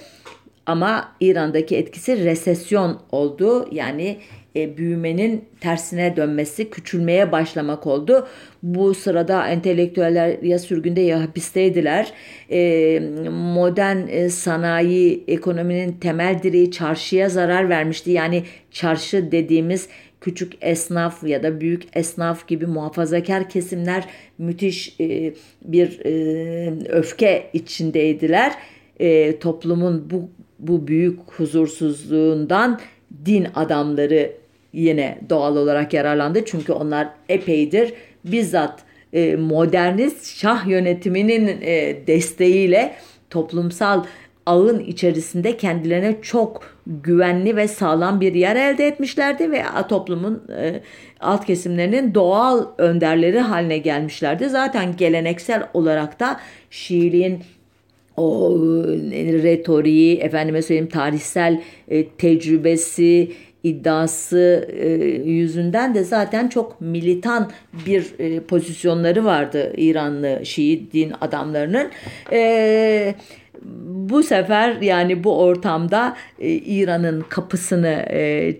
Ama İran'daki etkisi resesyon oldu. Yani e, büyümenin tersine dönmesi, küçülmeye başlamak oldu. Bu sırada entelektüeller ya sürgünde ya hapisteydiler. E, modern e, sanayi ekonominin temel direği çarşıya zarar vermişti. Yani çarşı dediğimiz küçük esnaf ya da büyük esnaf gibi muhafazakar kesimler müthiş e, bir öfke içindeydiler. Toplumun bu bu büyük huzursuzluğundan din adamları yine doğal olarak yararlandı. Çünkü onlar epeydir bizzat e, modernist şah yönetiminin e, desteğiyle toplumsal ağın içerisinde kendilerine çok güvenli ve sağlam bir yer elde etmişlerdi ve toplumun e, alt kesimlerinin doğal önderleri haline gelmişlerdi. Zaten geleneksel olarak da Şiiliğin o e, retoriği, efendime söyleyeyim tarihsel e, tecrübesi, iddiası e, yüzünden de zaten çok militan bir e, pozisyonları vardı İranlı Şii din adamlarının. E, bu sefer yani bu ortamda İran'ın kapısını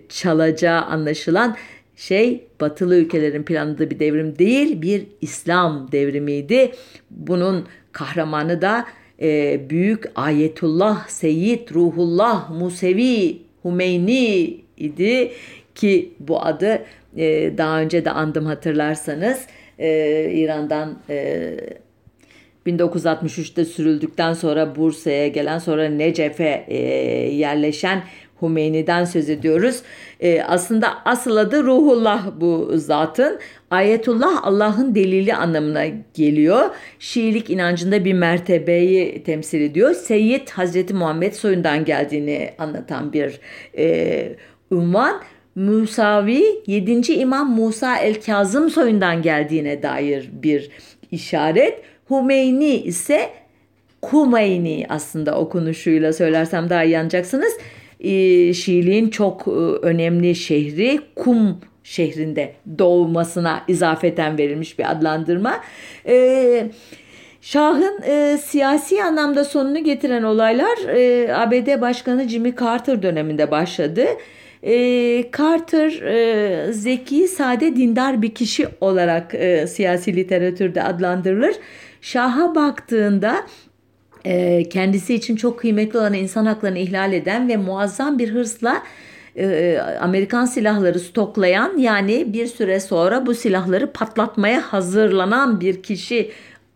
çalacağı anlaşılan şey batılı ülkelerin planladığı bir devrim değil bir İslam devrimiydi. Bunun kahramanı da e, büyük Ayetullah Seyyid Ruhullah Musevi Hümeyni idi ki bu adı e, daha önce de andım hatırlarsanız e, İran'dan e, 1963'te sürüldükten sonra Bursa'ya gelen sonra Necef'e e, yerleşen Hümeyni'den söz ediyoruz. E, aslında asıl adı Ruhullah bu zatın. Ayetullah Allah'ın delili anlamına geliyor. Şiilik inancında bir mertebeyi temsil ediyor. Seyyid Hazreti Muhammed soyundan geldiğini anlatan bir e, ünvan. Musavi 7. İmam Musa el-Kazım soyundan geldiğine dair bir işaret. Humeyni ise Kumeyni aslında okunuşuyla söylersem daha iyi anlayacaksınız. Ee, Şiiliğin çok e, önemli şehri Kum şehrinde doğmasına izafeten verilmiş bir adlandırma. Ee, Şah'ın e, siyasi anlamda sonunu getiren olaylar e, ABD Başkanı Jimmy Carter döneminde başladı. E, Carter e, zeki, sade, dindar bir kişi olarak e, siyasi literatürde adlandırılır. Şah'a baktığında e, kendisi için çok kıymetli olan insan haklarını ihlal eden ve muazzam bir hırsla e, Amerikan silahları stoklayan yani bir süre sonra bu silahları patlatmaya hazırlanan bir kişi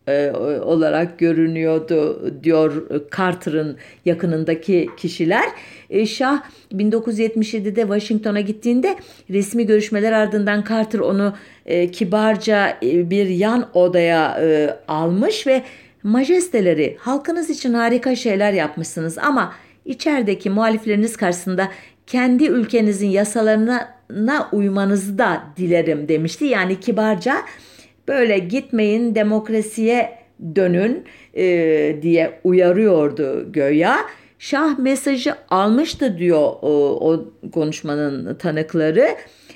e, olarak görünüyordu diyor Carter'ın yakınındaki kişiler. E, Şah 1977'de Washington'a gittiğinde resmi görüşmeler ardından Carter onu e, kibarca bir yan odaya almış ve majesteleri halkınız için harika şeyler yapmışsınız ama içerideki muhalifleriniz karşısında kendi ülkenizin yasalarına uymanızı da dilerim demişti. Yani kibarca böyle gitmeyin demokrasiye dönün e, diye uyarıyordu göya. Şah mesajı almıştı diyor o, o konuşmanın tanıkları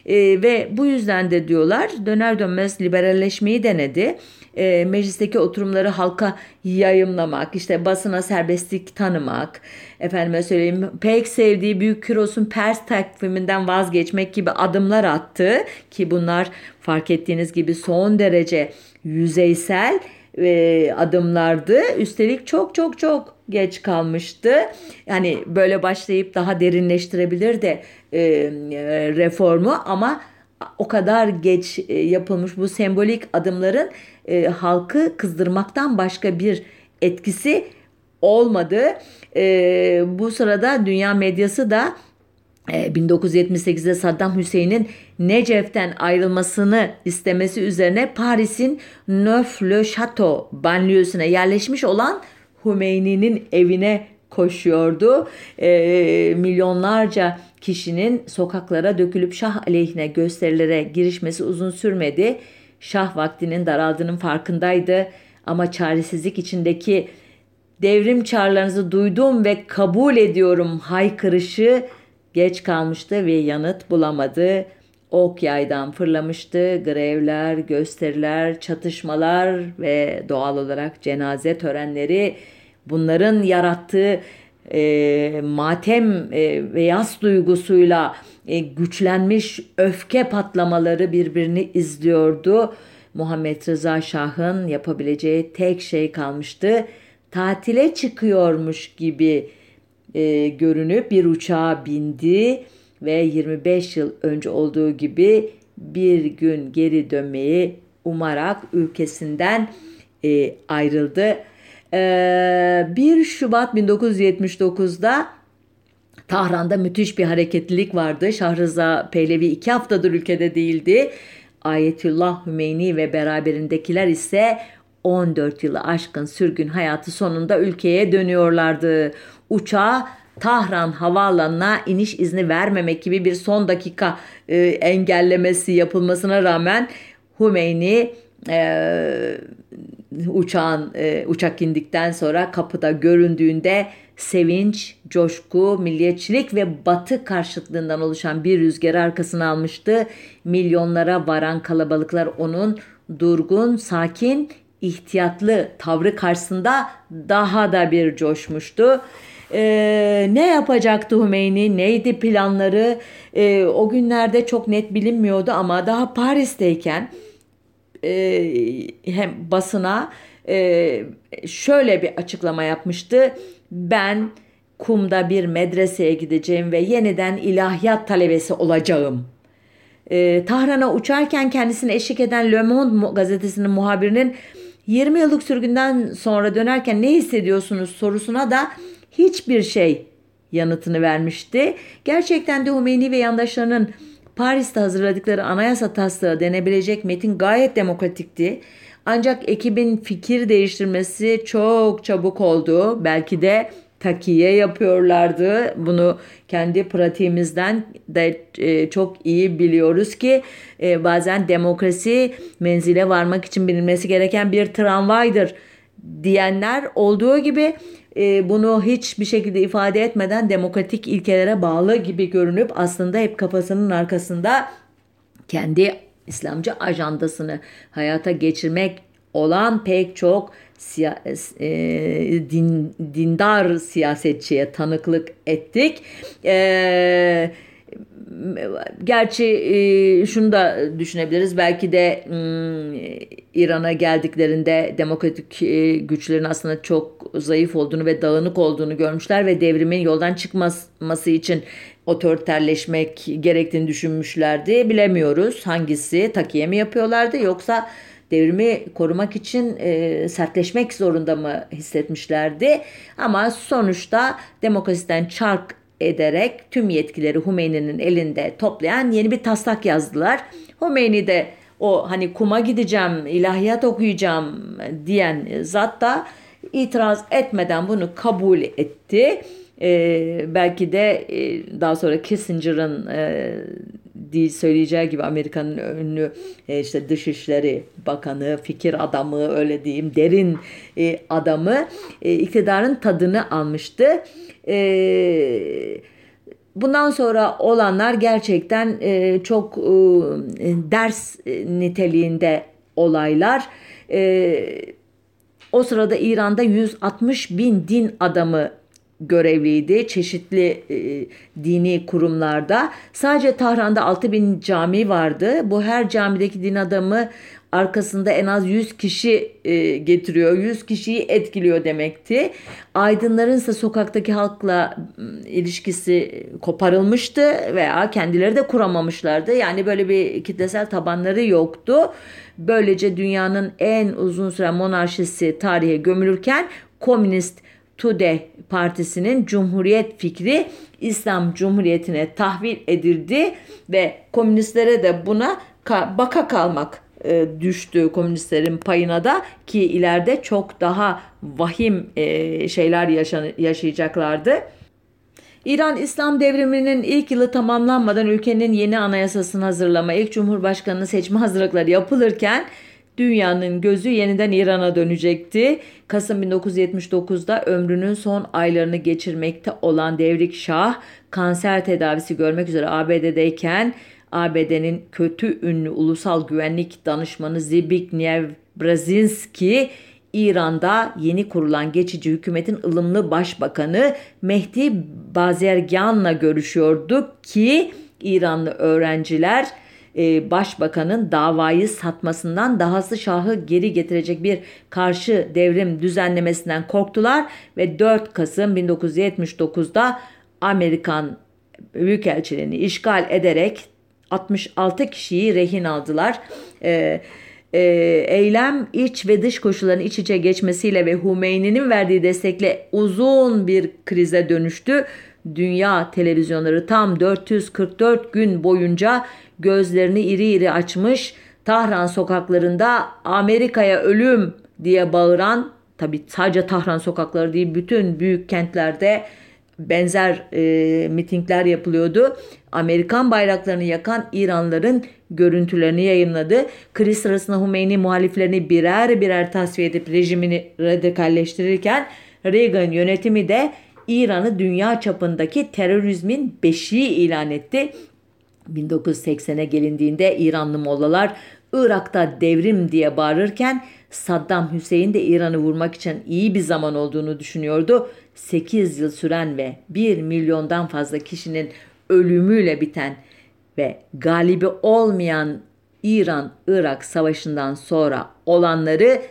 e, ve bu yüzden de diyorlar döner dönmez liberalleşmeyi denedi. E, meclisteki oturumları halka yayımlamak, işte basına serbestlik tanımak, efendime söyleyeyim pek sevdiği Büyük Kiros'un Pers takviminden vazgeçmek gibi adımlar attı ki bunlar fark ettiğiniz gibi son derece yüzeysel e, adımlardı. Üstelik çok çok çok geç kalmıştı. Yani böyle başlayıp daha derinleştirebilir de e, reformu ama o kadar geç e, yapılmış bu sembolik adımların e, halkı kızdırmaktan başka bir etkisi olmadı. E, bu sırada dünya medyası da 1978'de Saddam Hüseyin'in Necef'ten ayrılmasını istemesi üzerine Paris'in Neuf-le-Château banliyösüne yerleşmiş olan Hümeyni'nin evine koşuyordu. E, milyonlarca kişinin sokaklara dökülüp Şah aleyhine gösterilere girişmesi uzun sürmedi. Şah vaktinin daraldığının farkındaydı ama çaresizlik içindeki devrim çağrılarınızı duydum ve kabul ediyorum haykırışı geç kalmıştı ve yanıt bulamadı. Ok yaydan fırlamıştı. Grevler, gösteriler, çatışmalar ve doğal olarak cenaze törenleri bunların yarattığı e, matem e, ve yas duygusuyla e, güçlenmiş öfke patlamaları birbirini izliyordu. Muhammed Rıza Şah'ın yapabileceği tek şey kalmıştı. Tatile çıkıyormuş gibi e, görünüp bir uçağa bindi ve 25 yıl önce olduğu gibi bir gün geri dönmeyi umarak ülkesinden e, ayrıldı. E, 1 Şubat 1979'da Tahran'da müthiş bir hareketlilik vardı. Şahrıza Pehlevi iki haftadır ülkede değildi. Ayetullah Hümeyni ve beraberindekiler ise 14 yılı aşkın sürgün hayatı sonunda ülkeye dönüyorlardı. Uçağa Tahran havaalanına iniş izni vermemek gibi bir son dakika e, engellemesi yapılmasına rağmen Hümeyni e, uçağın e, uçak indikten sonra kapıda göründüğünde sevinç, coşku, milliyetçilik ve batı karşıtlığından oluşan bir rüzgar arkasına almıştı. Milyonlara varan kalabalıklar onun durgun, sakin, ihtiyatlı tavrı karşısında daha da bir coşmuştu. Ee, ne yapacaktı Hümeyni? Neydi planları? Ee, o günlerde çok net bilinmiyordu ama daha Paris'teyken e, hem basına e, şöyle bir açıklama yapmıştı. Ben kumda bir medreseye gideceğim ve yeniden ilahiyat talebesi olacağım. E, Tahran'a uçarken kendisine eşlik eden Le Monde gazetesinin muhabirinin 20 yıllık sürgünden sonra dönerken ne hissediyorsunuz sorusuna da hiçbir şey yanıtını vermişti. Gerçekten de Hümeyni ve yandaşlarının Paris'te hazırladıkları anayasa taslağı denebilecek metin gayet demokratikti. Ancak ekibin fikir değiştirmesi çok çabuk oldu. Belki de takiye yapıyorlardı. Bunu kendi pratiğimizden de e, çok iyi biliyoruz ki e, bazen demokrasi menzile varmak için bilinmesi gereken bir tramvaydır diyenler olduğu gibi e, bunu hiçbir şekilde ifade etmeden demokratik ilkelere bağlı gibi görünüp aslında hep kafasının arkasında kendi İslamcı ajandasını hayata geçirmek olan pek çok siya, e, din, dindar siyasetçiye tanıklık ettik. E, gerçi e, şunu da düşünebiliriz. Belki de hmm, İran'a geldiklerinde demokratik e, güçlerin aslında çok zayıf olduğunu ve dağınık olduğunu görmüşler ve devrimin yoldan çıkması için otoriterleşmek gerektiğini düşünmüşlerdi. Bilemiyoruz hangisi takiye mi yapıyorlardı yoksa devrimi korumak için e, sertleşmek zorunda mı hissetmişlerdi. Ama sonuçta demokrasiden çark ederek tüm yetkileri Hümeyni'nin elinde toplayan yeni bir taslak yazdılar. Hümeyni de o hani kuma gideceğim, ilahiyat okuyacağım diyen zat da itiraz etmeden bunu kabul etti. Ee, belki de e, daha sonra Kissinger'ın e, söyleyeceği gibi Amerika'nın ünlü e, işte Dışişleri Bakanı, fikir adamı öyle diyeyim, derin e, adamı e, iktidarın tadını almıştı. E, Bundan sonra olanlar gerçekten e, çok e, ders niteliğinde olaylar. E, o sırada İran'da 160 bin din adamı görevliydi çeşitli e, dini kurumlarda. Sadece Tahran'da 6 bin cami vardı. Bu her camideki din adamı arkasında en az 100 kişi e, getiriyor. 100 kişiyi etkiliyor demekti. Aydınların ise sokaktaki halkla ilişkisi koparılmıştı veya kendileri de kuramamışlardı. Yani böyle bir kitlesel tabanları yoktu. Böylece dünyanın en uzun süre monarşisi tarihe gömülürken komünist Tude Partisi'nin Cumhuriyet fikri İslam Cumhuriyeti'ne tahvil edildi ve komünistlere de buna baka kalmak e, düştü komünistlerin payına da ki ileride çok daha vahim e, şeyler yaşayacaklardı. İran İslam devriminin ilk yılı tamamlanmadan ülkenin yeni anayasasını hazırlama, ilk cumhurbaşkanını seçme hazırlıkları yapılırken dünyanın gözü yeniden İran'a dönecekti. Kasım 1979'da ömrünün son aylarını geçirmekte olan Devrik Şah kanser tedavisi görmek üzere ABD'deyken ABD'nin kötü ünlü ulusal güvenlik danışmanı Zbigniew Brzezinski İran'da yeni kurulan geçici hükümetin ılımlı başbakanı Mehdi Bazergan'la görüşüyordu ki İranlı öğrenciler e, başbakanın davayı satmasından dahası şahı geri getirecek bir karşı devrim düzenlemesinden korktular ve 4 Kasım 1979'da Amerikan Büyükelçiliğini işgal ederek 66 kişiyi rehin aldılar. Ee, e, eylem iç ve dış koşulların iç içe geçmesiyle ve Hümeyni'nin verdiği destekle uzun bir krize dönüştü. Dünya televizyonları tam 444 gün boyunca gözlerini iri iri açmış Tahran sokaklarında Amerika'ya ölüm diye bağıran tabi sadece Tahran sokakları değil bütün büyük kentlerde benzer e, mitingler yapılıyordu. Amerikan bayraklarını yakan İranların görüntülerini yayınladı. Kriz sırasında Hümeyni muhaliflerini birer birer tasfiye edip rejimini radikalleştirirken Reagan yönetimi de İran'ı dünya çapındaki terörizmin beşiği ilan etti. 1980'e gelindiğinde İranlı mollalar Irak'ta devrim diye bağırırken Saddam Hüseyin de İran'ı vurmak için iyi bir zaman olduğunu düşünüyordu. 8 yıl süren ve 1 milyondan fazla kişinin ölümüyle biten ve galibi olmayan İran-Irak savaşından sonra olanları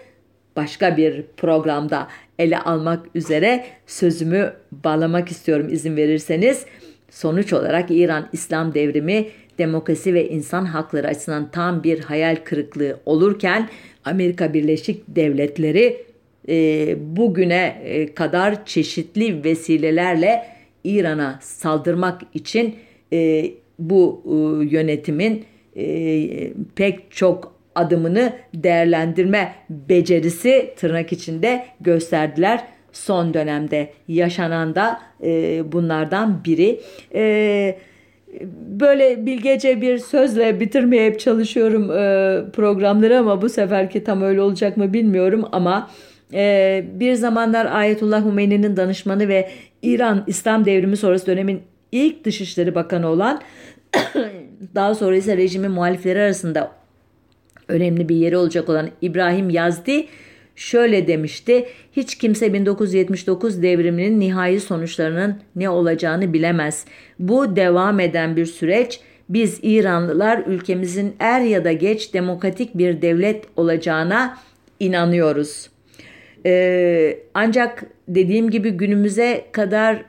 başka bir programda ele almak üzere sözümü bağlamak istiyorum izin verirseniz. Sonuç olarak İran İslam devrimi demokrasi ve insan hakları açısından tam bir hayal kırıklığı olurken Amerika Birleşik Devletleri e, bugüne e, kadar çeşitli vesilelerle İran'a saldırmak için e, bu e, yönetimin e, pek çok adımını değerlendirme becerisi tırnak içinde gösterdiler. Son dönemde yaşanan da e, bunlardan biri. E, böyle bilgece bir sözle bitirmeye hep çalışıyorum e, programları ama bu seferki tam öyle olacak mı bilmiyorum ama e, bir zamanlar Ayetullah Hümeyni'nin danışmanı ve İran İslam devrimi sonrası dönemin ilk Dışişleri Bakanı olan *coughs* daha sonra ise rejimin muhalifleri arasında önemli bir yeri olacak olan İbrahim Yazdi şöyle demişti. Hiç kimse 1979 devriminin nihai sonuçlarının ne olacağını bilemez. Bu devam eden bir süreç. Biz İranlılar ülkemizin er ya da geç demokratik bir devlet olacağına inanıyoruz. Ee, ancak dediğim gibi günümüze kadar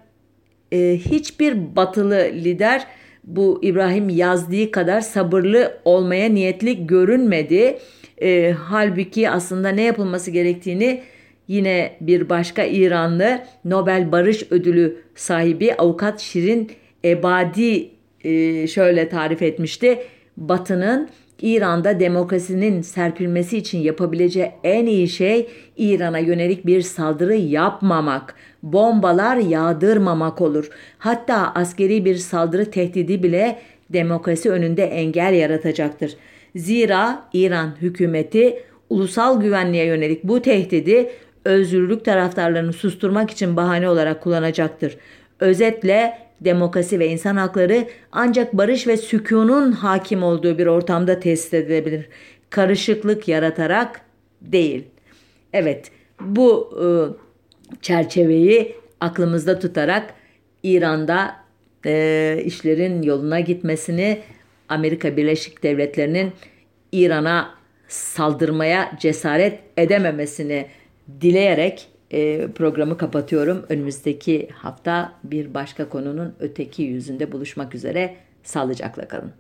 e, hiçbir batılı lider bu İbrahim yazdığı kadar sabırlı olmaya niyetli görünmedi. E, halbuki aslında ne yapılması gerektiğini yine bir başka İranlı Nobel Barış Ödülü sahibi avukat Şirin Ebadi e, şöyle tarif etmişti. Batı'nın İran'da demokrasinin serpilmesi için yapabileceği en iyi şey İran'a yönelik bir saldırı yapmamak, bombalar yağdırmamak olur. Hatta askeri bir saldırı tehdidi bile demokrasi önünde engel yaratacaktır. Zira İran hükümeti ulusal güvenliğe yönelik bu tehdidi özgürlük taraftarlarını susturmak için bahane olarak kullanacaktır. Özetle demokrasi ve insan hakları ancak barış ve sükunun hakim olduğu bir ortamda tesis edilebilir. Karışıklık yaratarak değil. Evet, bu e, çerçeveyi aklımızda tutarak İran'da e, işlerin yoluna gitmesini, Amerika Birleşik Devletleri'nin İran'a saldırmaya cesaret edememesini dileyerek e, programı kapatıyorum. Önümüzdeki hafta bir başka konunun öteki yüzünde buluşmak üzere. Sağlıcakla kalın.